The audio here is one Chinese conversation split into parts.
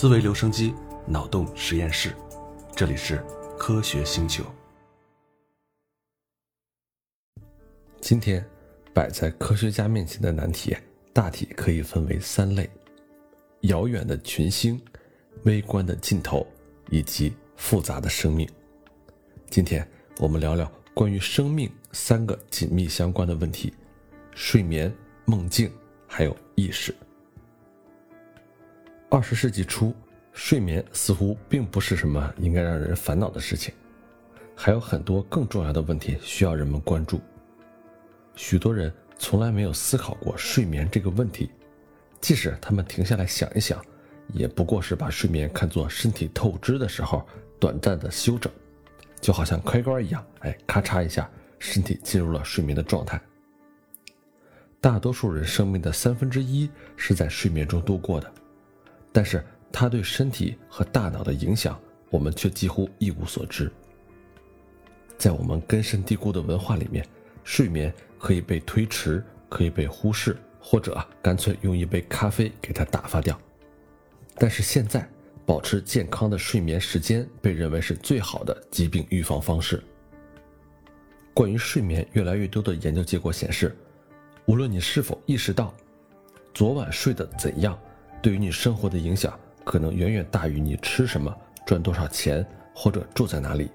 思维留声机，脑洞实验室，这里是科学星球。今天摆在科学家面前的难题，大体可以分为三类：遥远的群星、微观的尽头，以及复杂的生命。今天我们聊聊关于生命三个紧密相关的问题：睡眠、梦境，还有意识。二十世纪初，睡眠似乎并不是什么应该让人烦恼的事情，还有很多更重要的问题需要人们关注。许多人从来没有思考过睡眠这个问题，即使他们停下来想一想，也不过是把睡眠看作身体透支的时候短暂的休整，就好像开关一样，哎，咔嚓一下，身体进入了睡眠的状态。大多数人生命的三分之一是在睡眠中度过的。但是它对身体和大脑的影响，我们却几乎一无所知。在我们根深蒂固的文化里面，睡眠可以被推迟，可以被忽视，或者啊干脆用一杯咖啡给它打发掉。但是现在，保持健康的睡眠时间被认为是最好的疾病预防方式。关于睡眠，越来越多的研究结果显示，无论你是否意识到，昨晚睡得怎样。对于你生活的影响，可能远远大于你吃什么、赚多少钱或者住在哪里。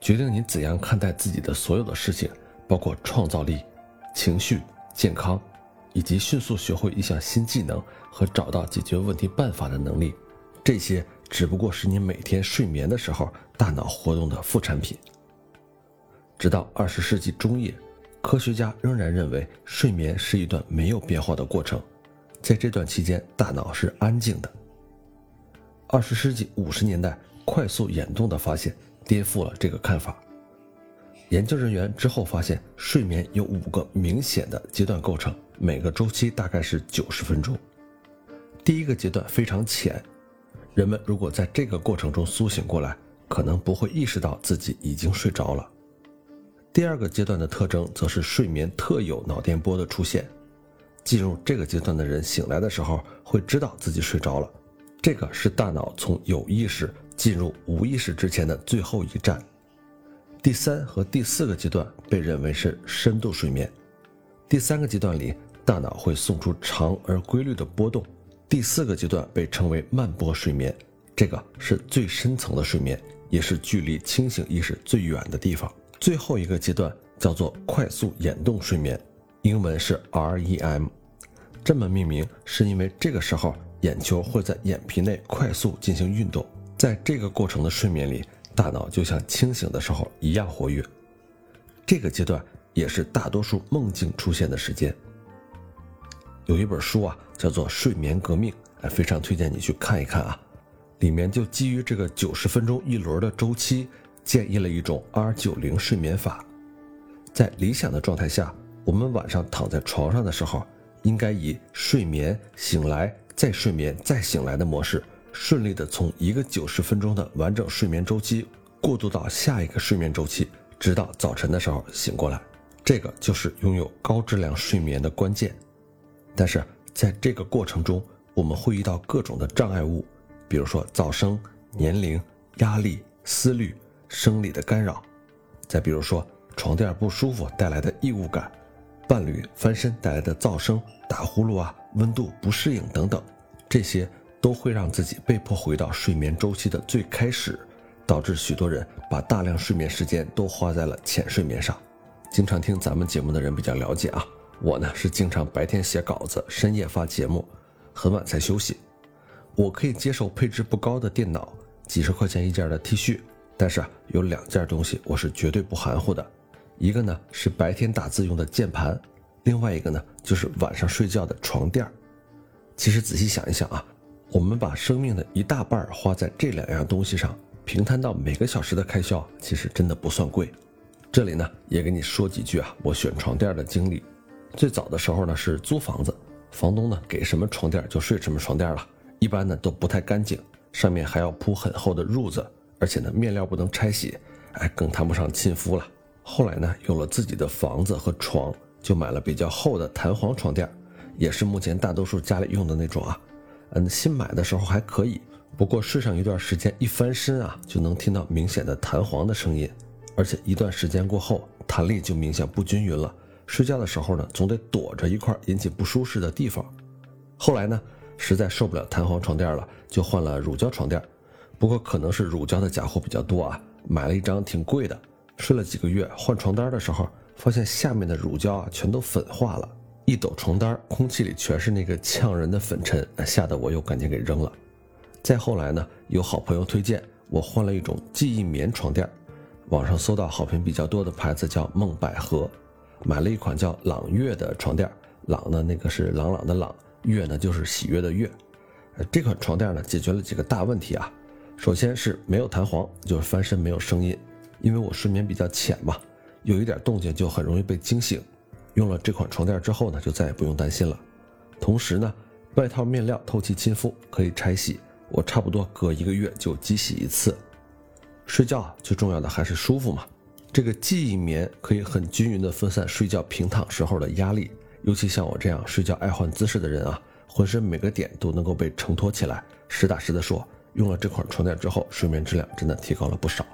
决定你怎样看待自己的所有的事情，包括创造力、情绪、健康，以及迅速学会一项新技能和找到解决问题办法的能力，这些只不过是你每天睡眠的时候大脑活动的副产品。直到二十世纪中叶，科学家仍然认为睡眠是一段没有变化的过程。在这段期间，大脑是安静的。二十世纪五十年代，快速眼动的发现颠覆了这个看法。研究人员之后发现，睡眠有五个明显的阶段构成，每个周期大概是九十分钟。第一个阶段非常浅，人们如果在这个过程中苏醒过来，可能不会意识到自己已经睡着了。第二个阶段的特征则是睡眠特有脑电波的出现。进入这个阶段的人醒来的时候，会知道自己睡着了。这个是大脑从有意识进入无意识之前的最后一站。第三和第四个阶段被认为是深度睡眠。第三个阶段里，大脑会送出长而规律的波动。第四个阶段被称为慢波睡眠，这个是最深层的睡眠，也是距离清醒意识最远的地方。最后一个阶段叫做快速眼动睡眠，英文是 REM。这么命名是因为这个时候眼球会在眼皮内快速进行运动，在这个过程的睡眠里，大脑就像清醒的时候一样活跃。这个阶段也是大多数梦境出现的时间。有一本书啊，叫做《睡眠革命》，哎，非常推荐你去看一看啊。里面就基于这个九十分钟一轮的周期，建议了一种 R 九零睡眠法。在理想的状态下，我们晚上躺在床上的时候。应该以睡眠醒来再睡眠再醒来的模式，顺利的从一个九十分钟的完整睡眠周期过渡到下一个睡眠周期，直到早晨的时候醒过来。这个就是拥有高质量睡眠的关键。但是在这个过程中，我们会遇到各种的障碍物，比如说噪声、年龄、压力、思虑、生理的干扰，再比如说床垫不舒服带来的异物感。伴侣翻身带来的噪声、打呼噜啊、温度不适应等等，这些都会让自己被迫回到睡眠周期的最开始，导致许多人把大量睡眠时间都花在了浅睡眠上。经常听咱们节目的人比较了解啊，我呢是经常白天写稿子，深夜发节目，很晚才休息。我可以接受配置不高的电脑，几十块钱一件的 T 恤，但是啊，有两件东西我是绝对不含糊的。一个呢是白天打字用的键盘，另外一个呢就是晚上睡觉的床垫其实仔细想一想啊，我们把生命的一大半花在这两样东西上，平摊到每个小时的开销，其实真的不算贵。这里呢也给你说几句啊，我选床垫的经历。最早的时候呢是租房子，房东呢给什么床垫就睡什么床垫了，一般呢都不太干净，上面还要铺很厚的褥子，而且呢面料不能拆洗，哎，更谈不上亲肤了。后来呢，有了自己的房子和床，就买了比较厚的弹簧床垫，也是目前大多数家里用的那种啊。嗯，新买的时候还可以，不过睡上一段时间，一翻身啊，就能听到明显的弹簧的声音，而且一段时间过后，弹力就明显不均匀了。睡觉的时候呢，总得躲着一块引起不舒适的地方。后来呢，实在受不了弹簧床垫了，就换了乳胶床垫。不过可能是乳胶的假货比较多啊，买了一张挺贵的。睡了几个月，换床单的时候，发现下面的乳胶啊全都粉化了，一抖床单，空气里全是那个呛人的粉尘，吓得我又赶紧给扔了。再后来呢，有好朋友推荐，我换了一种记忆棉床垫，网上搜到好评比较多的牌子叫梦百合，买了一款叫朗悦的床垫，朗呢那个是朗朗的朗，悦呢就是喜悦的悦。呃，这款床垫呢解决了几个大问题啊，首先是没有弹簧，就是翻身没有声音。因为我睡眠比较浅嘛，有一点动静就很容易被惊醒。用了这款床垫之后呢，就再也不用担心了。同时呢，外套面料透气亲肤，可以拆洗。我差不多隔一个月就机洗一次。睡觉最重要的还是舒服嘛。这个记忆棉可以很均匀地分散睡觉平躺时候的压力，尤其像我这样睡觉爱换姿势的人啊，浑身每个点都能够被承托起来。实打实的说，用了这款床垫之后，睡眠质量真的提高了不少。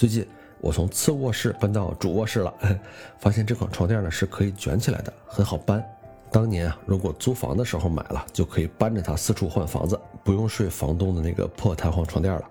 最近我从次卧室搬到主卧室了，发现这款床垫呢是可以卷起来的，很好搬。当年啊，如果租房的时候买了，就可以搬着它四处换房子，不用睡房东的那个破弹簧床垫了。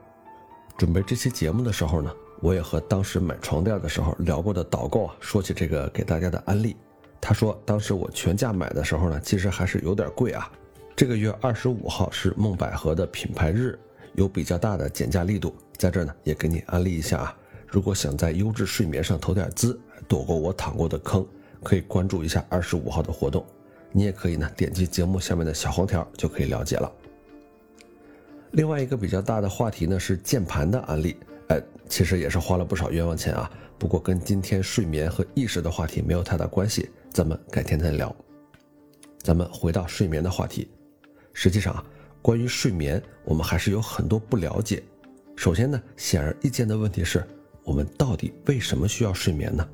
准备这期节目的时候呢，我也和当时买床垫的时候聊过的导购啊说起这个给大家的安利。他说当时我全价买的时候呢，其实还是有点贵啊。这个月二十五号是梦百合的品牌日，有比较大的减价力度。在这儿呢，也给你安利一下啊。如果想在优质睡眠上投点资，躲过我躺过的坑，可以关注一下二十五号的活动。你也可以呢，点击节目下面的小黄条就可以了解了。另外一个比较大的话题呢是键盘的安利，哎，其实也是花了不少冤枉钱啊。不过跟今天睡眠和意识的话题没有太大关系，咱们改天再聊。咱们回到睡眠的话题，实际上啊，关于睡眠，我们还是有很多不了解。首先呢，显而易见的问题是，我们到底为什么需要睡眠呢？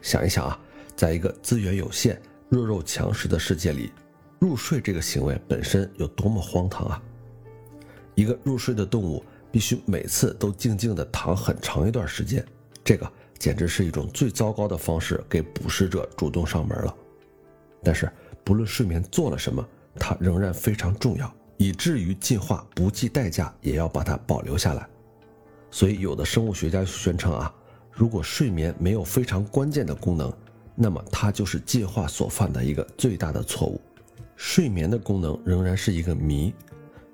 想一想啊，在一个资源有限、弱肉强食的世界里，入睡这个行为本身有多么荒唐啊！一个入睡的动物必须每次都静静地躺很长一段时间，这个简直是一种最糟糕的方式，给捕食者主动上门了。但是，不论睡眠做了什么，它仍然非常重要。以至于进化不计代价也要把它保留下来，所以有的生物学家宣称啊，如果睡眠没有非常关键的功能，那么它就是进化所犯的一个最大的错误。睡眠的功能仍然是一个谜，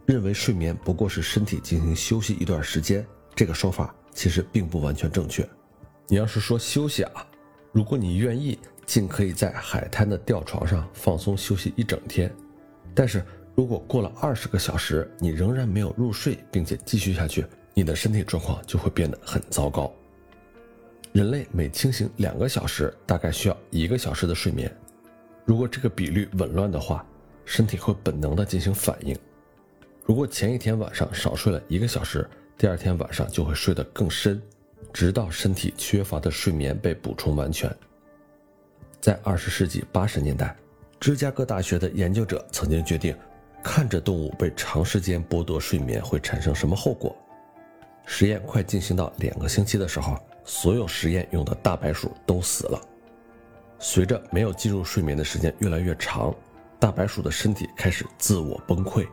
认为睡眠不过是身体进行休息一段时间，这个说法其实并不完全正确。你要是说休息啊，如果你愿意，尽可以在海滩的吊床上放松休息一整天，但是。如果过了二十个小时，你仍然没有入睡，并且继续下去，你的身体状况就会变得很糟糕。人类每清醒两个小时，大概需要一个小时的睡眠。如果这个比率紊乱的话，身体会本能的进行反应。如果前一天晚上少睡了一个小时，第二天晚上就会睡得更深，直到身体缺乏的睡眠被补充完全。在二十世纪八十年代，芝加哥大学的研究者曾经决定。看着动物被长时间剥夺睡眠会产生什么后果？实验快进行到两个星期的时候，所有实验用的大白鼠都死了。随着没有进入睡眠的时间越来越长，大白鼠的身体开始自我崩溃，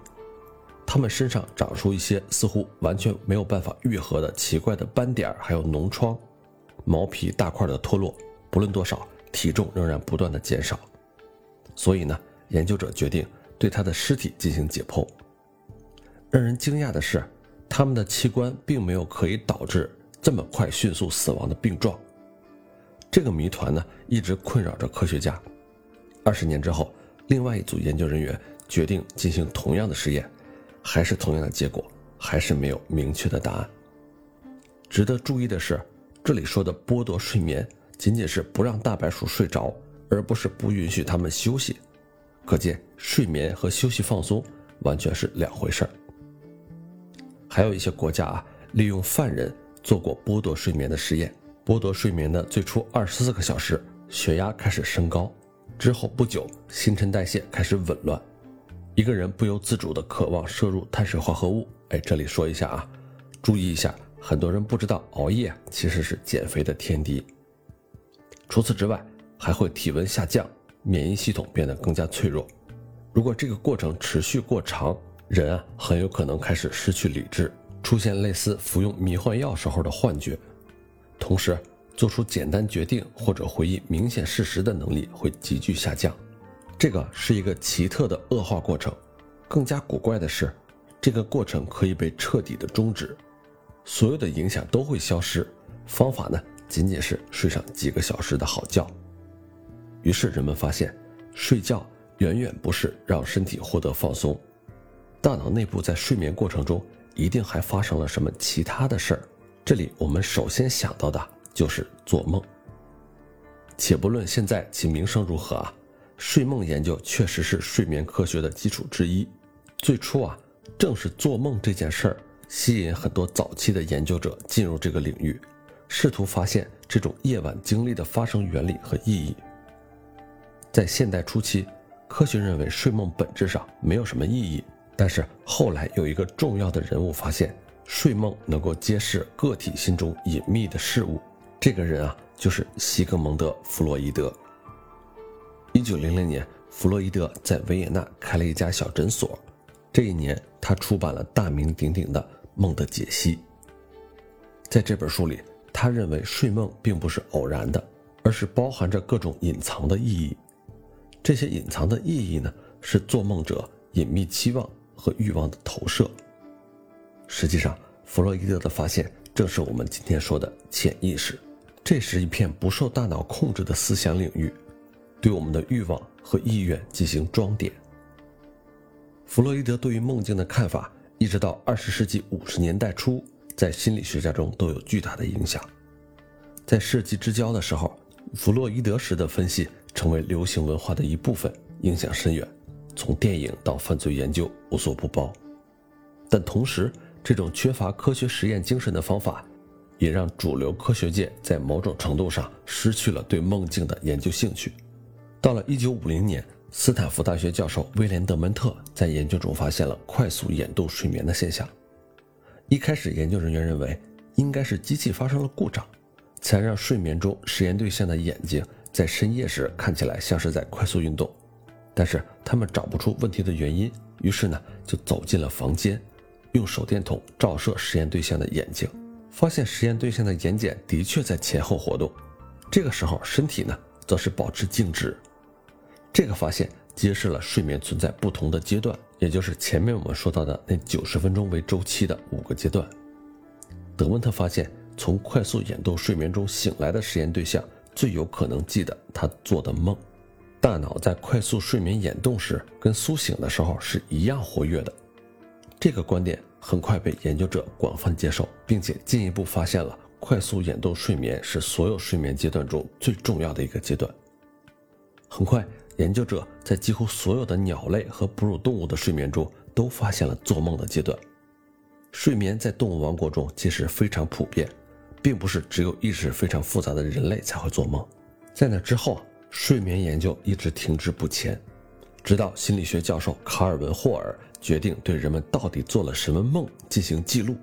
它们身上长出一些似乎完全没有办法愈合的奇怪的斑点，还有脓疮，毛皮大块的脱落。不论多少，体重仍然不断的减少。所以呢，研究者决定。对他的尸体进行解剖。让人惊讶的是，他们的器官并没有可以导致这么快迅速死亡的病状。这个谜团呢，一直困扰着科学家。二十年之后，另外一组研究人员决定进行同样的实验，还是同样的结果，还是没有明确的答案。值得注意的是，这里说的剥夺睡眠，仅仅是不让大白鼠睡着，而不是不允许它们休息。可见，睡眠和休息放松完全是两回事儿。还有一些国家啊，利用犯人做过剥夺睡眠的实验。剥夺睡眠的最初二十四个小时，血压开始升高，之后不久，新陈代谢开始紊乱。一个人不由自主地渴望摄入碳水化合物。哎，这里说一下啊，注意一下，很多人不知道熬夜其实是减肥的天敌。除此之外，还会体温下降，免疫系统变得更加脆弱。如果这个过程持续过长，人啊很有可能开始失去理智，出现类似服用迷幻药时候的幻觉，同时做出简单决定或者回忆明显事实的能力会急剧下降。这个是一个奇特的恶化过程。更加古怪的是，这个过程可以被彻底的终止，所有的影响都会消失。方法呢，仅仅是睡上几个小时的好觉。于是人们发现，睡觉远远不是让身体获得放松，大脑内部在睡眠过程中一定还发生了什么其他的事儿。这里我们首先想到的就是做梦。且不论现在其名声如何啊，睡梦研究确实是睡眠科学的基础之一。最初啊，正是做梦这件事儿吸引很多早期的研究者进入这个领域，试图发现这种夜晚经历的发生原理和意义。在现代初期，科学认为睡梦本质上没有什么意义。但是后来有一个重要的人物发现，睡梦能够揭示个体心中隐秘的事物。这个人啊，就是西格蒙德·弗洛伊德。一九零零年，弗洛伊德在维也纳开了一家小诊所。这一年，他出版了大名鼎鼎的《梦的解析》。在这本书里，他认为睡梦并不是偶然的，而是包含着各种隐藏的意义。这些隐藏的意义呢，是做梦者隐秘期望和欲望的投射。实际上，弗洛伊德的发现正是我们今天说的潜意识，这是一片不受大脑控制的思想领域，对我们的欲望和意愿进行装点。弗洛伊德对于梦境的看法，一直到二十世纪五十年代初，在心理学家中都有巨大的影响。在世纪之交的时候，弗洛伊德式的分析。成为流行文化的一部分，影响深远，从电影到犯罪研究无所不包。但同时，这种缺乏科学实验精神的方法，也让主流科学界在某种程度上失去了对梦境的研究兴趣。到了1950年，斯坦福大学教授威廉·德蒙特在研究中发现了快速眼动睡眠的现象。一开始，研究人员认为应该是机器发生了故障，才让睡眠中实验对象的眼睛。在深夜时看起来像是在快速运动，但是他们找不出问题的原因，于是呢就走进了房间，用手电筒照射实验对象的眼睛，发现实验对象的眼睑的确在前后活动，这个时候身体呢则是保持静止。这个发现揭示了睡眠存在不同的阶段，也就是前面我们说到的那九十分钟为周期的五个阶段。德温特发现，从快速眼动睡眠中醒来的实验对象。最有可能记得他做的梦，大脑在快速睡眠眼动时跟苏醒的时候是一样活跃的。这个观点很快被研究者广泛接受，并且进一步发现了快速眼动睡眠是所有睡眠阶段中最重要的一个阶段。很快，研究者在几乎所有的鸟类和哺乳动物的睡眠中都发现了做梦的阶段。睡眠在动物王国中其实非常普遍。并不是只有意识非常复杂的人类才会做梦，在那之后，睡眠研究一直停滞不前，直到心理学教授卡尔文·霍尔决定对人们到底做了什么梦进行记录。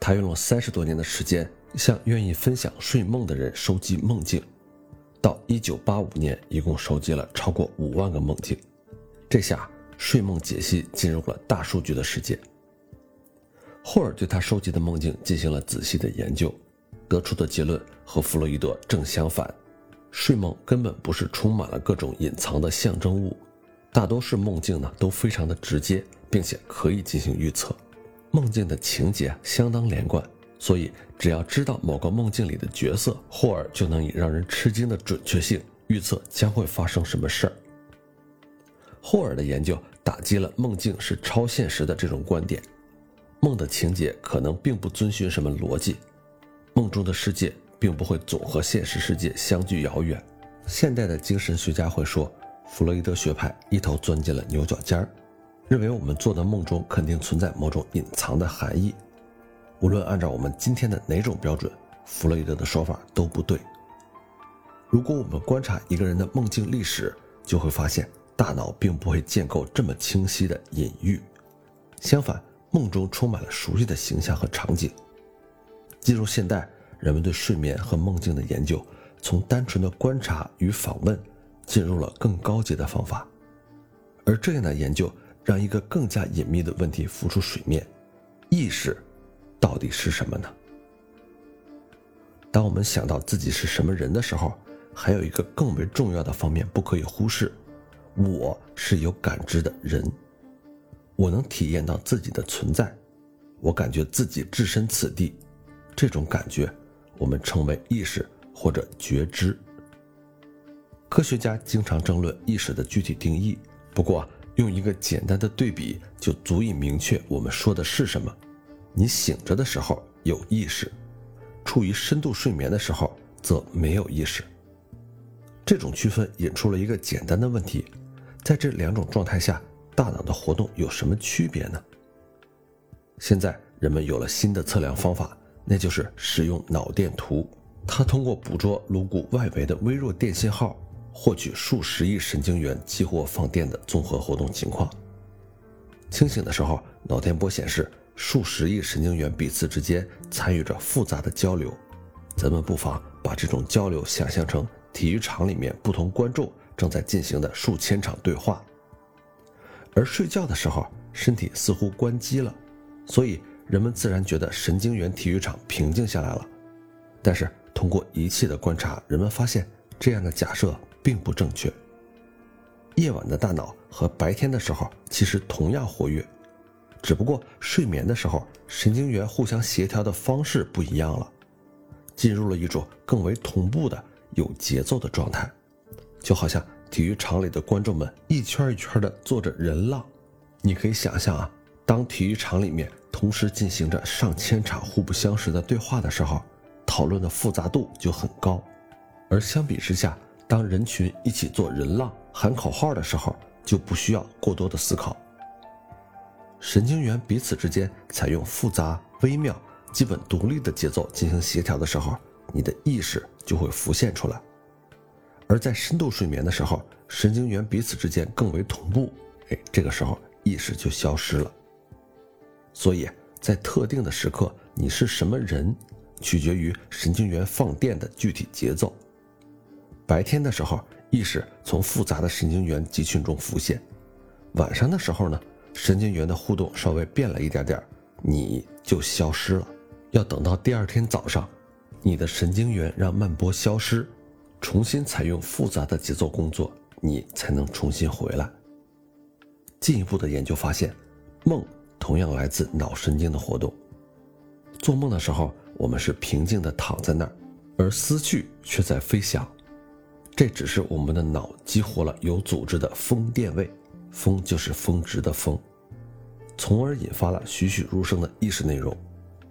他用了三十多年的时间，向愿意分享睡梦的人收集梦境，到1985年，一共收集了超过五万个梦境。这下，睡梦解析进入了大数据的世界。霍尔对他收集的梦境进行了仔细的研究，得出的结论和弗洛伊德正相反。睡梦根本不是充满了各种隐藏的象征物，大多数梦境呢都非常的直接，并且可以进行预测。梦境的情节相当连贯，所以只要知道某个梦境里的角色，霍尔就能以让人吃惊的准确性预测将会发生什么事儿。霍尔的研究打击了梦境是超现实的这种观点。梦的情节可能并不遵循什么逻辑，梦中的世界并不会总和现实世界相距遥远。现代的精神学家会说，弗洛伊德学派一头钻进了牛角尖儿，认为我们做的梦中肯定存在某种隐藏的含义。无论按照我们今天的哪种标准，弗洛伊德的说法都不对。如果我们观察一个人的梦境历史，就会发现大脑并不会建构这么清晰的隐喻，相反，梦中充满了熟悉的形象和场景。进入现代，人们对睡眠和梦境的研究，从单纯的观察与访问，进入了更高阶的方法。而这样的研究，让一个更加隐秘的问题浮出水面：意识到底是什么呢？当我们想到自己是什么人的时候，还有一个更为重要的方面不可以忽视：我是有感知的人，我能体验到自己的存在，我感觉自己置身此地，这种感觉我们称为意识或者觉知。科学家经常争论意识的具体定义，不过用一个简单的对比就足以明确我们说的是什么：你醒着的时候有意识。处于深度睡眠的时候，则没有意识。这种区分引出了一个简单的问题：在这两种状态下，大脑的活动有什么区别呢？现在人们有了新的测量方法，那就是使用脑电图。它通过捕捉颅骨外围的微弱电信号，获取数十亿神经元激活放电的综合活动情况。清醒的时候，脑电波显示。数十亿神经元彼此之间参与着复杂的交流，咱们不妨把这种交流想象成体育场里面不同观众正在进行的数千场对话。而睡觉的时候，身体似乎关机了，所以人们自然觉得神经元体育场平静下来了。但是通过仪器的观察，人们发现这样的假设并不正确。夜晚的大脑和白天的时候其实同样活跃。只不过睡眠的时候，神经元互相协调的方式不一样了，进入了一种更为同步的有节奏的状态，就好像体育场里的观众们一圈一圈的做着人浪。你可以想象啊，当体育场里面同时进行着上千场互不相识的对话的时候，讨论的复杂度就很高。而相比之下，当人群一起做人浪、喊口号的时候，就不需要过多的思考。神经元彼此之间采用复杂、微妙、基本独立的节奏进行协调的时候，你的意识就会浮现出来；而在深度睡眠的时候，神经元彼此之间更为同步，哎，这个时候意识就消失了。所以在特定的时刻，你是什么人，取决于神经元放电的具体节奏。白天的时候，意识从复杂的神经元集群中浮现；晚上的时候呢？神经元的互动稍微变了一点点，你就消失了。要等到第二天早上，你的神经元让慢波消失，重新采用复杂的节奏工作，你才能重新回来。进一步的研究发现，梦同样来自脑神经的活动。做梦的时候，我们是平静地躺在那儿，而思绪却在飞翔。这只是我们的脑激活了有组织的风电位。峰就是峰值的峰，从而引发了栩栩如生的意识内容。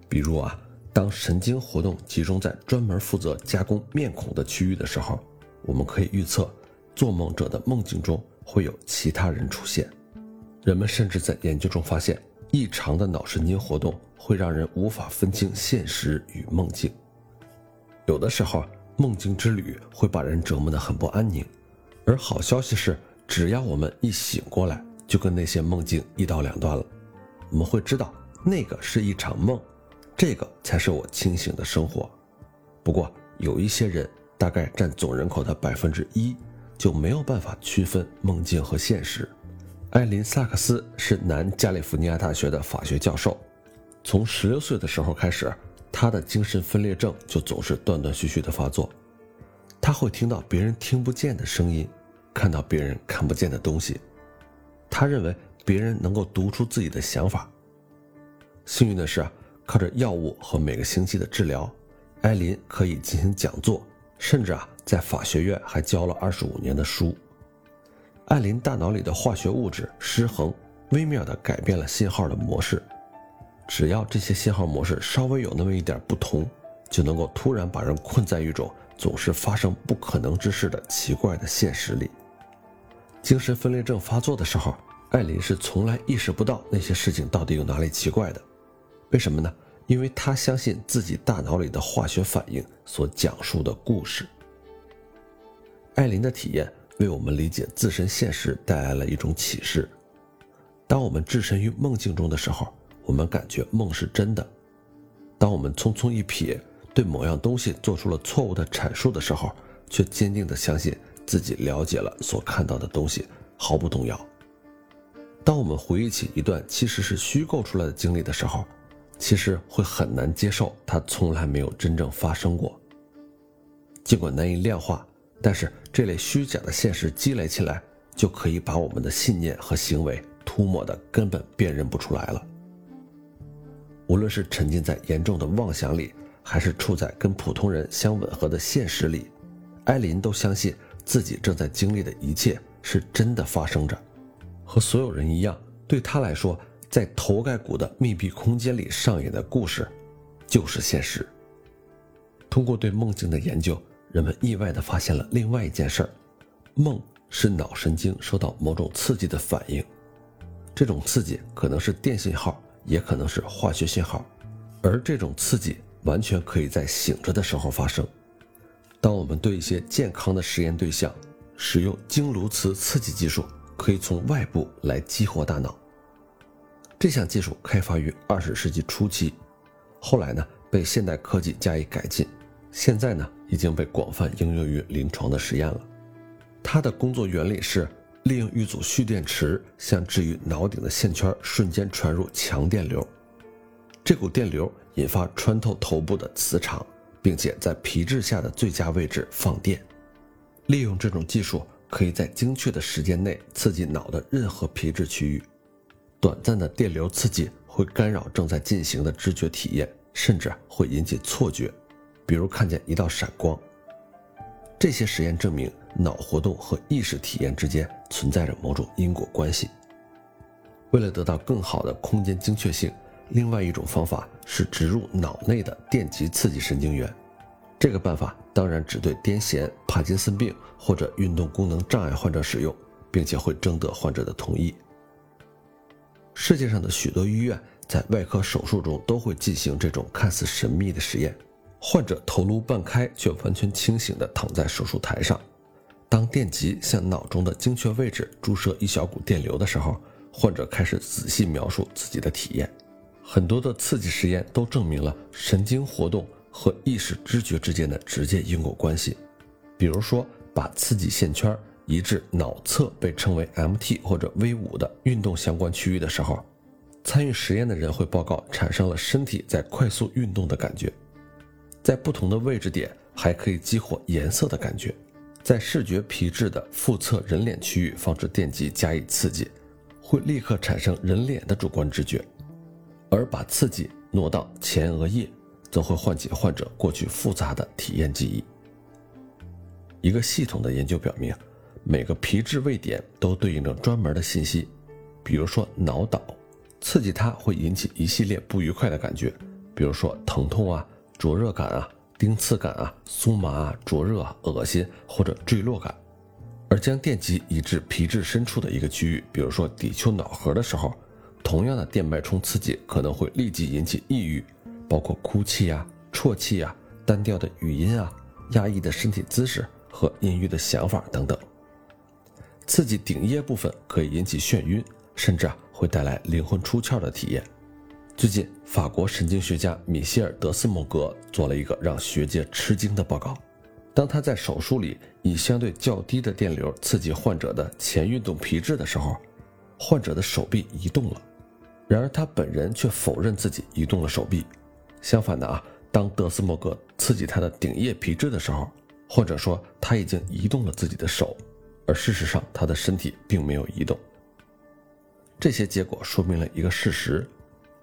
比如啊，当神经活动集中在专门负责加工面孔的区域的时候，我们可以预测，做梦者的梦境中会有其他人出现。人们甚至在研究中发现，异常的脑神经活动会让人无法分清现实与梦境。有的时候，梦境之旅会把人折磨得很不安宁。而好消息是。只要我们一醒过来，就跟那些梦境一刀两断了。我们会知道那个是一场梦，这个才是我清醒的生活。不过有一些人，大概占总人口的百分之一，就没有办法区分梦境和现实。艾琳·萨克斯是南加利福尼亚大学的法学教授，从十六岁的时候开始，他的精神分裂症就总是断断续续的发作，他会听到别人听不见的声音。看到别人看不见的东西，他认为别人能够读出自己的想法。幸运的是，靠着药物和每个星期的治疗，艾琳可以进行讲座，甚至啊，在法学院还教了二十五年的书。艾琳大脑里的化学物质失衡，微妙地改变了信号的模式。只要这些信号模式稍微有那么一点不同，就能够突然把人困在一种总是发生不可能之事的奇怪的现实里。精神分裂症发作的时候，艾琳是从来意识不到那些事情到底有哪里奇怪的。为什么呢？因为他相信自己大脑里的化学反应所讲述的故事。艾琳的体验为我们理解自身现实带来了一种启示。当我们置身于梦境中的时候，我们感觉梦是真的；当我们匆匆一瞥，对某样东西做出了错误的阐述的时候，却坚定地相信自己了解了所看到的东西，毫不动摇。当我们回忆起一段其实是虚构出来的经历的时候，其实会很难接受它从来没有真正发生过。尽管难以量化，但是这类虚假的现实积累起来，就可以把我们的信念和行为涂抹的根本辨认不出来了。无论是沉浸在严重的妄想里，还是处在跟普通人相吻合的现实里，艾琳都相信自己正在经历的一切是真的发生着。和所有人一样，对她来说，在头盖骨的密闭空间里上演的故事，就是现实。通过对梦境的研究。人们意外地发现了另外一件事儿：梦是脑神经受到某种刺激的反应。这种刺激可能是电信号，也可能是化学信号，而这种刺激完全可以在醒着的时候发生。当我们对一些健康的实验对象使用经颅磁刺激技术，可以从外部来激活大脑。这项技术开发于二十世纪初期，后来呢被现代科技加以改进。现在呢，已经被广泛应用于临床的实验了。它的工作原理是利用一组蓄电池向置于脑顶的线圈瞬间传入强电流，这股电流引发穿透头部的磁场，并且在皮质下的最佳位置放电。利用这种技术，可以在精确的时间内刺激脑的任何皮质区域。短暂的电流刺激会干扰正在进行的知觉体验，甚至会引起错觉。比如看见一道闪光，这些实验证明脑活动和意识体验之间存在着某种因果关系。为了得到更好的空间精确性，另外一种方法是植入脑内的电极刺激神经元。这个办法当然只对癫痫、帕金森病或者运动功能障碍患者使用，并且会征得患者的同意。世界上的许多医院在外科手术中都会进行这种看似神秘的实验。患者头颅半开却完全清醒地躺在手术台上，当电极向脑中的精确位置注射一小股电流的时候，患者开始仔细描述自己的体验。很多的刺激实验都证明了神经活动和意识知觉之间的直接因果关系。比如说，把刺激线圈移至脑侧被称为 MT 或者 V 五的运动相关区域的时候，参与实验的人会报告产生了身体在快速运动的感觉。在不同的位置点还可以激活颜色的感觉，在视觉皮质的腹侧人脸区域放置电极加以刺激，会立刻产生人脸的主观知觉，而把刺激挪到前额叶，则会唤起患者过去复杂的体验记忆。一个系统的研究表明，每个皮质位点都对应着专门的信息，比如说脑岛，刺激它会引起一系列不愉快的感觉，比如说疼痛啊。灼热感啊，钉刺感啊，酥麻啊，灼热啊、恶心或者坠落感，而将电极移至皮质深处的一个区域，比如说底丘脑核的时候，同样的电脉冲刺激可能会立即引起抑郁，包括哭泣啊、啜泣啊、单调的语音啊、压抑的身体姿势和阴郁的想法等等。刺激顶叶部分可以引起眩晕，甚至啊会带来灵魂出窍的体验。最近，法国神经学家米歇尔·德斯莫格做了一个让学界吃惊的报告：当他在手术里以相对较低的电流刺激患者的前运动皮质的时候，患者的手臂移动了。然而他本人却否认自己移动了手臂。相反的啊，当德斯莫格刺激他的顶叶皮质的时候，患者说他已经移动了自己的手，而事实上他的身体并没有移动。这些结果说明了一个事实。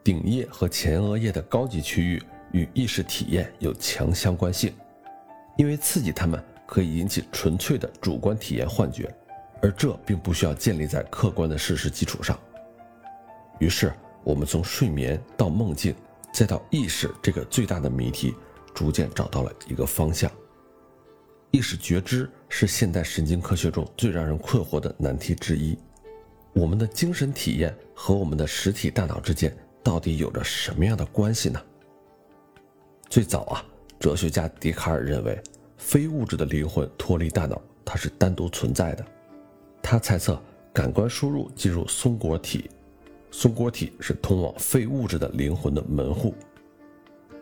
顶叶和前额叶的高级区域与意识体验有强相关性，因为刺激它们可以引起纯粹的主观体验幻觉，而这并不需要建立在客观的事实基础上。于是，我们从睡眠到梦境，再到意识这个最大的谜题，逐渐找到了一个方向。意识觉知是现代神经科学中最让人困惑的难题之一。我们的精神体验和我们的实体大脑之间。到底有着什么样的关系呢？最早啊，哲学家笛卡尔认为，非物质的灵魂脱离大脑，它是单独存在的。他猜测，感官输入进入松果体，松果体是通往非物质的灵魂的门户。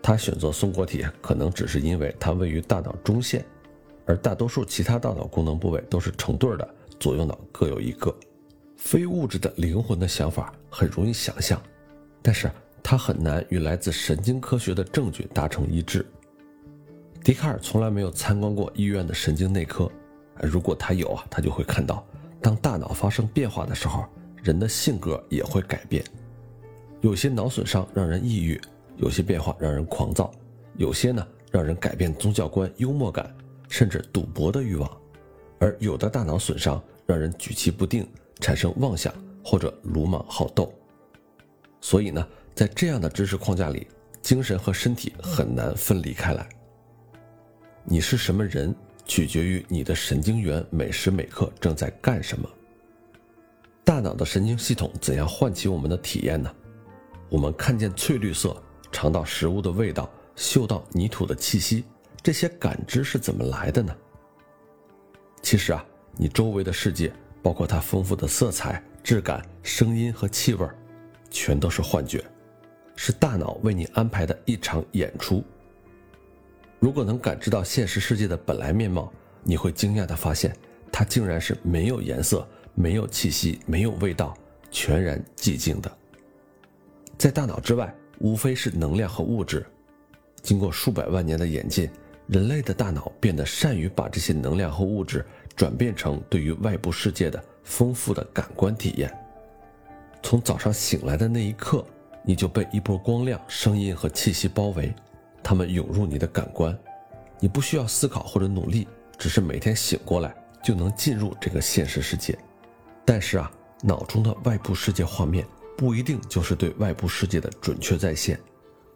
他选择松果体，可能只是因为它位于大脑中线，而大多数其他大脑功能部位都是成对的，左右脑各有一个。非物质的灵魂的想法很容易想象，但是它很难与来自神经科学的证据达成一致。笛卡尔从来没有参观过医院的神经内科，如果他有啊，他就会看到，当大脑发生变化的时候，人的性格也会改变。有些脑损伤让人抑郁，有些变化让人狂躁，有些呢让人改变宗教观、幽默感，甚至赌博的欲望，而有的大脑损伤让人举棋不定。产生妄想或者鲁莽好斗，所以呢，在这样的知识框架里，精神和身体很难分离开来。你是什么人，取决于你的神经元每时每刻正在干什么。大脑的神经系统怎样唤起我们的体验呢？我们看见翠绿色，尝到食物的味道，嗅到泥土的气息，这些感知是怎么来的呢？其实啊，你周围的世界。包括它丰富的色彩、质感、声音和气味，全都是幻觉，是大脑为你安排的一场演出。如果能感知到现实世界的本来面貌，你会惊讶地发现，它竟然是没有颜色、没有气息、没有味道，全然寂静的。在大脑之外，无非是能量和物质。经过数百万年的演进，人类的大脑变得善于把这些能量和物质。转变成对于外部世界的丰富的感官体验。从早上醒来的那一刻，你就被一波光亮、声音和气息包围，它们涌入你的感官。你不需要思考或者努力，只是每天醒过来就能进入这个现实世界。但是啊，脑中的外部世界画面不一定就是对外部世界的准确再现。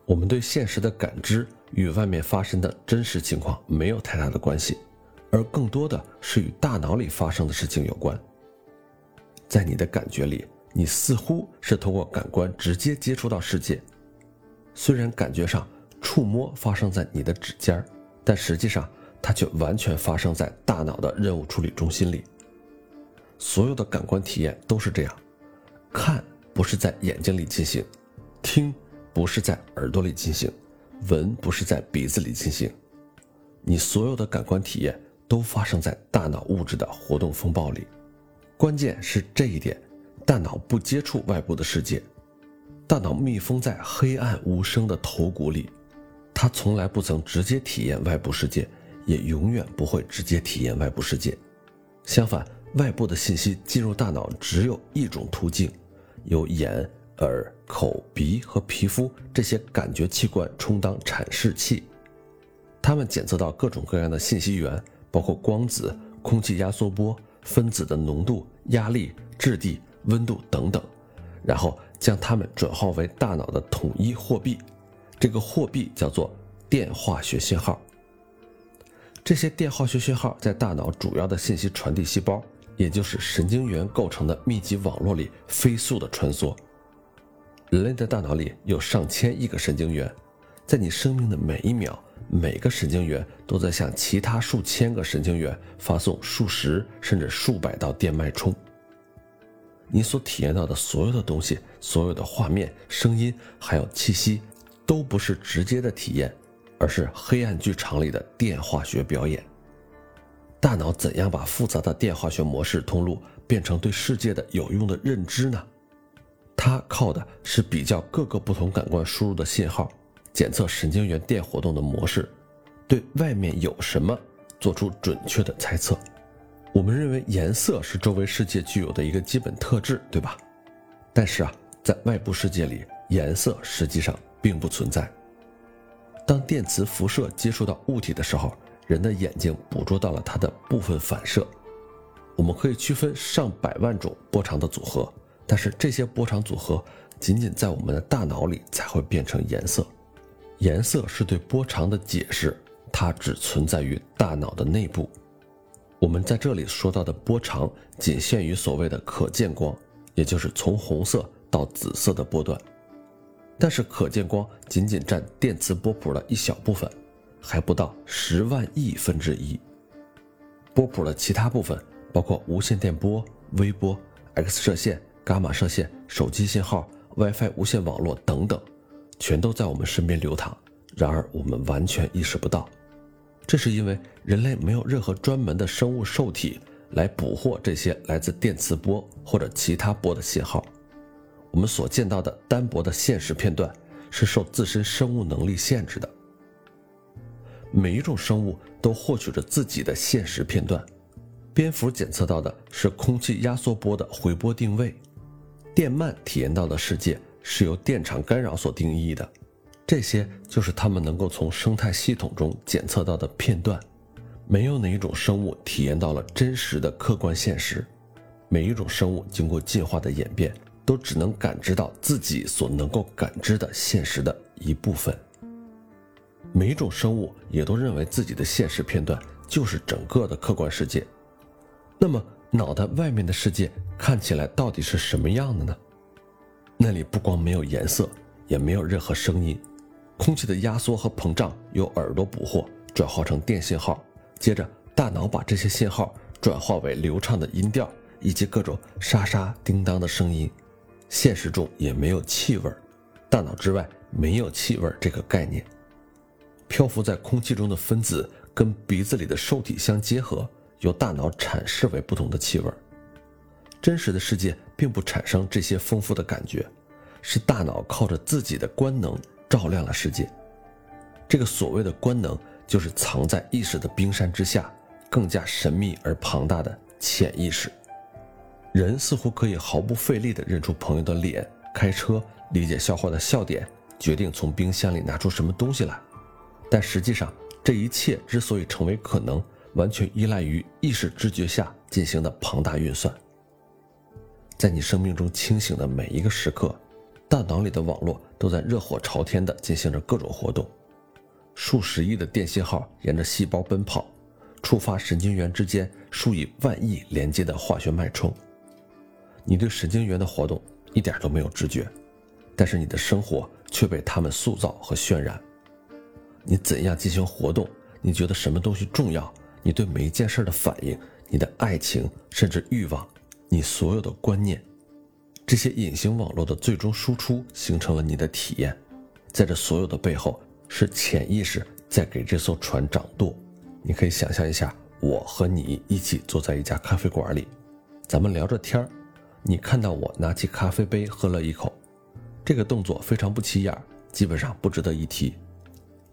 我们对现实的感知与外面发生的真实情况没有太大的关系。而更多的是与大脑里发生的事情有关。在你的感觉里，你似乎是通过感官直接接触到世界，虽然感觉上触摸发生在你的指尖但实际上它却完全发生在大脑的任务处理中心里。所有的感官体验都是这样：看不是在眼睛里进行，听不是在耳朵里进行，闻不是在鼻子里进行，你所有的感官体验。都发生在大脑物质的活动风暴里，关键是这一点：大脑不接触外部的世界，大脑密封在黑暗无声的头骨里，它从来不曾直接体验外部世界，也永远不会直接体验外部世界。相反，外部的信息进入大脑只有一种途径，由眼、耳、口、鼻和皮肤这些感觉器官充当阐释器，它们检测到各种各样的信息源。包括光子、空气压缩波、分子的浓度、压力、质地、温度等等，然后将它们转化为大脑的统一货币。这个货币叫做电化学信号。这些电化学信号在大脑主要的信息传递细胞，也就是神经元构成的密集网络里飞速的穿梭。人类的大脑里有上千亿个神经元，在你生命的每一秒。每个神经元都在向其他数千个神经元发送数十甚至数百道电脉冲。你所体验到的所有的东西，所有的画面、声音，还有气息，都不是直接的体验，而是黑暗剧场里的电化学表演。大脑怎样把复杂的电化学模式通路变成对世界的有用的认知呢？它靠的是比较各个不同感官输入的信号。检测神经元电活动的模式，对外面有什么做出准确的猜测。我们认为颜色是周围世界具有的一个基本特质，对吧？但是啊，在外部世界里，颜色实际上并不存在。当电磁辐射接触到物体的时候，人的眼睛捕捉到了它的部分反射。我们可以区分上百万种波长的组合，但是这些波长组合仅仅在我们的大脑里才会变成颜色。颜色是对波长的解释，它只存在于大脑的内部。我们在这里说到的波长仅限于所谓的可见光，也就是从红色到紫色的波段。但是可见光仅仅占电磁波谱的一小部分，还不到十万亿分之一。波谱的其他部分包括无线电波、微波、X 射线、伽马射线、手机信号、WiFi 无线网络等等，全都在我们身边流淌。然而我们完全意识不到，这是因为人类没有任何专门的生物受体来捕获这些来自电磁波或者其他波的信号。我们所见到的单薄的现实片段是受自身生物能力限制的。每一种生物都获取着自己的现实片段。蝙蝠检测到的是空气压缩波的回波定位，电鳗体验到的世界是由电场干扰所定义的。这些就是它们能够从生态系统中检测到的片段。没有哪一种生物体验到了真实的客观现实。每一种生物经过进化的演变，都只能感知到自己所能够感知的现实的一部分。每一种生物也都认为自己的现实片段就是整个的客观世界。那么，脑袋外面的世界看起来到底是什么样的呢？那里不光没有颜色，也没有任何声音，空气的压缩和膨胀由耳朵捕获，转化成电信号，接着大脑把这些信号转化为流畅的音调以及各种沙沙叮当的声音。现实中也没有气味，大脑之外没有气味这个概念。漂浮在空气中的分子跟鼻子里的受体相结合，由大脑阐释为不同的气味。真实的世界并不产生这些丰富的感觉，是大脑靠着自己的官能照亮了世界。这个所谓的官能，就是藏在意识的冰山之下，更加神秘而庞大的潜意识。人似乎可以毫不费力地认出朋友的脸，开车理解笑话的笑点，决定从冰箱里拿出什么东西来。但实际上，这一切之所以成为可能，完全依赖于意识知觉下进行的庞大运算。在你生命中清醒的每一个时刻，大脑里的网络都在热火朝天地进行着各种活动，数十亿的电信号沿着细胞奔跑，触发神经元之间数以万亿连接的化学脉冲。你对神经元的活动一点都没有知觉，但是你的生活却被它们塑造和渲染。你怎样进行活动？你觉得什么东西重要？你对每一件事的反应，你的爱情，甚至欲望，你所有的观念，这些隐形网络的最终输出，形成了你的体验。在这所有的背后，是潜意识在给这艘船掌舵。你可以想象一下，我和你一起坐在一家咖啡馆里，咱们聊着天儿。你看到我拿起咖啡杯喝了一口，这个动作非常不起眼，基本上不值得一提。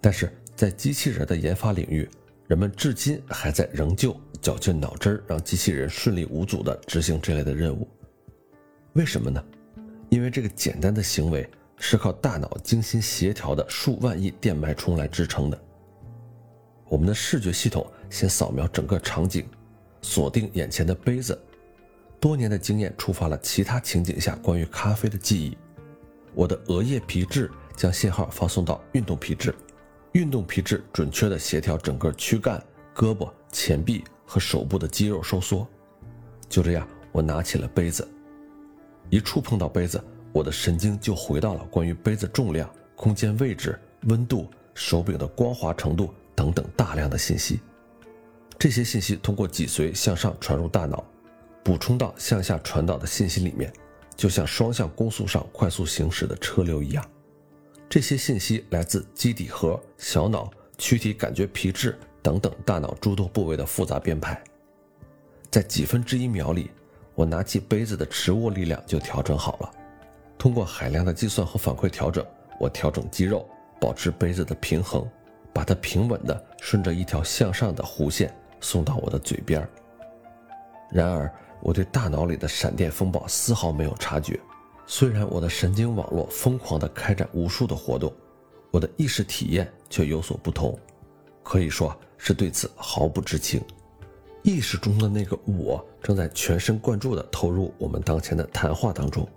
但是在机器人的研发领域，人们至今还在仍旧绞尽脑汁儿让机器人顺利无阻地执行这类的任务。为什么呢？因为这个简单的行为是靠大脑精心协调的数万亿电脉冲来支撑的。我们的视觉系统先扫描整个场景，锁定眼前的杯子，多年的经验触发了其他情景下关于咖啡的记忆。我的额叶皮质将信号发送到运动皮质。运动皮质准确地协调整个躯干、胳膊、前臂和手部的肌肉收缩。就这样，我拿起了杯子，一触碰到杯子，我的神经就回到了关于杯子重量、空间位置、温度、手柄的光滑程度等等大量的信息。这些信息通过脊髓向上传入大脑，补充到向下传导的信息里面，就像双向光速上快速行驶的车流一样。这些信息来自基底核、小脑、躯体感觉皮质等等大脑诸多部位的复杂编排。在几分之一秒里，我拿起杯子的持握力量就调整好了。通过海量的计算和反馈调整，我调整肌肉，保持杯子的平衡，把它平稳地顺着一条向上的弧线送到我的嘴边。然而，我对大脑里的闪电风暴丝毫没有察觉。虽然我的神经网络疯狂地开展无数的活动，我的意识体验却有所不同，可以说是对此毫不知情。意识中的那个我正在全神贯注地投入我们当前的谈话当中，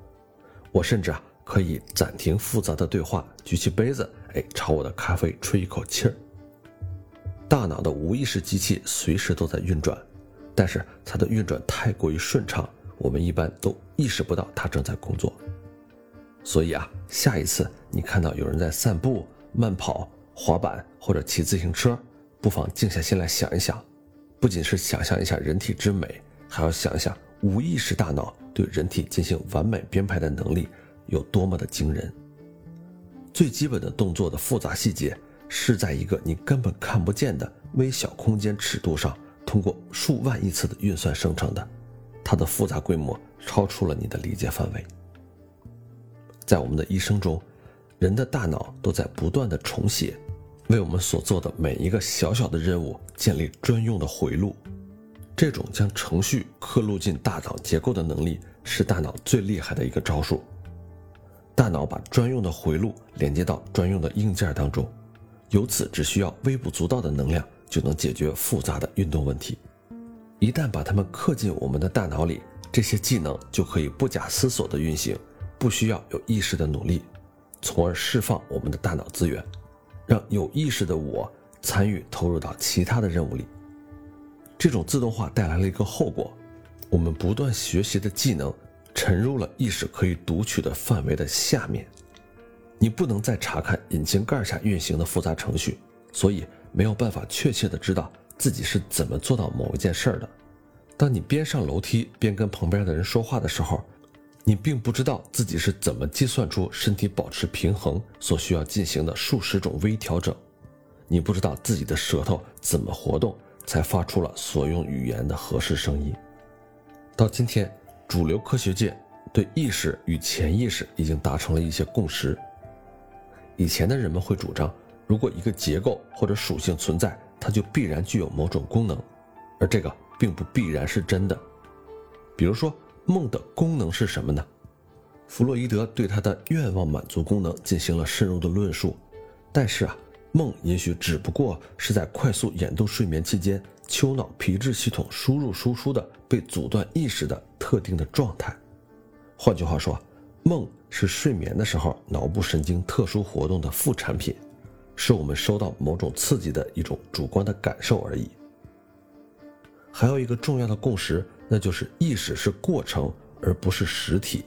我甚至啊可以暂停复杂的对话，举起杯子，哎，朝我的咖啡吹一口气儿。大脑的无意识机器随时都在运转，但是它的运转太过于顺畅。我们一般都意识不到它正在工作，所以啊，下一次你看到有人在散步、慢跑、滑板或者骑自行车，不妨静下心来想一想，不仅是想象一下人体之美，还要想一想无意识大脑对人体进行完美编排的能力有多么的惊人。最基本的动作的复杂细节，是在一个你根本看不见的微小空间尺度上，通过数万亿次的运算生成的，它的复杂规模超出了你的理解范围。在我们的一生中，人的大脑都在不断的重写，为我们所做的每一个小小的任务建立专用的回路。这种将程序刻录进大脑结构的能力，是大脑最厉害的一个招数。大脑把专用的回路连接到专用的硬件当中，由此只需要微不足道的能量就能解决复杂的运动问题。一旦把它们刻进我们的大脑里，这些技能就可以不假思索地运行，不需要有意识的努力，从而释放我们的大脑资源，让有意识的我参与投入到其他的任务里。这种自动化带来了一个后果：我们不断学习的技能。沉入了意识可以读取的范围的下面，你不能再查看引擎盖下运行的复杂程序，所以没有办法确切的知道自己是怎么做到某一件事儿的。当你边上楼梯边跟旁边的人说话的时候，你并不知道自己是怎么计算出身体保持平衡所需要进行的数十种微调整，你不知道自己的舌头怎么活动才发出了所用语言的合适声音。到今天。主流科学界对意识与潜意识已经达成了一些共识。以前的人们会主张，如果一个结构或者属性存在，它就必然具有某种功能，而这个并不必然是真的。比如说，梦的功能是什么呢？弗洛伊德对他的愿望满足功能进行了深入的论述，但是啊，梦也许只不过是在快速眼动睡眠期间，丘脑皮质系统输入输出的被阻断意识的。特定的状态，换句话说，梦是睡眠的时候脑部神经特殊活动的副产品，是我们收到某种刺激的一种主观的感受而已。还有一个重要的共识，那就是意识是过程而不是实体。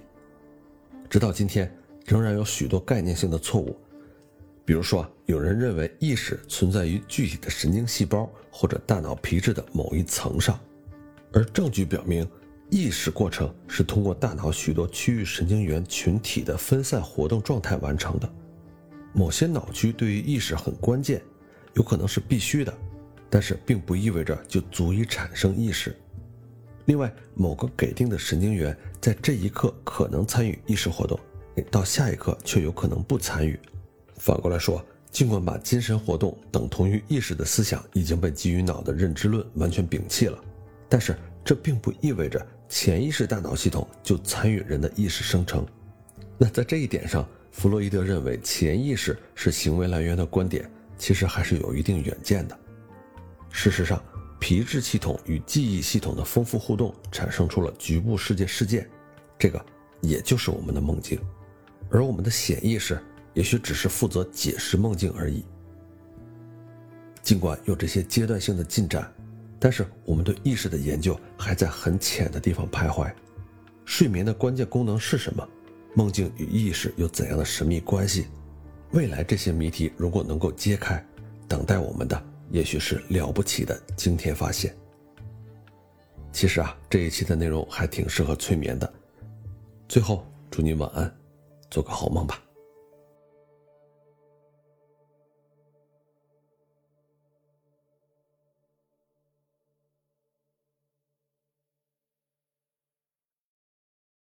直到今天，仍然有许多概念性的错误，比如说，有人认为意识存在于具体的神经细胞或者大脑皮质的某一层上，而证据表明。意识过程是通过大脑许多区域神经元群体的分散活动状态完成的。某些脑区对于意识很关键，有可能是必须的，但是并不意味着就足以产生意识。另外，某个给定的神经元在这一刻可能参与意识活动，到下一刻却有可能不参与。反过来说，尽管把精神活动等同于意识的思想已经被基于脑的认知论完全摒弃了，但是这并不意味着。潜意识大脑系统就参与人的意识生成，那在这一点上，弗洛伊德认为潜意识是行为来源的观点，其实还是有一定远见的。事实上，皮质系统与记忆系统的丰富互动产生出了局部世界事件，这个也就是我们的梦境，而我们的潜意识也许只是负责解释梦境而已。尽管有这些阶段性的进展。但是我们对意识的研究还在很浅的地方徘徊。睡眠的关键功能是什么？梦境与意识有怎样的神秘关系？未来这些谜题如果能够揭开，等待我们的也许是了不起的惊天发现。其实啊，这一期的内容还挺适合催眠的。最后，祝您晚安，做个好梦吧。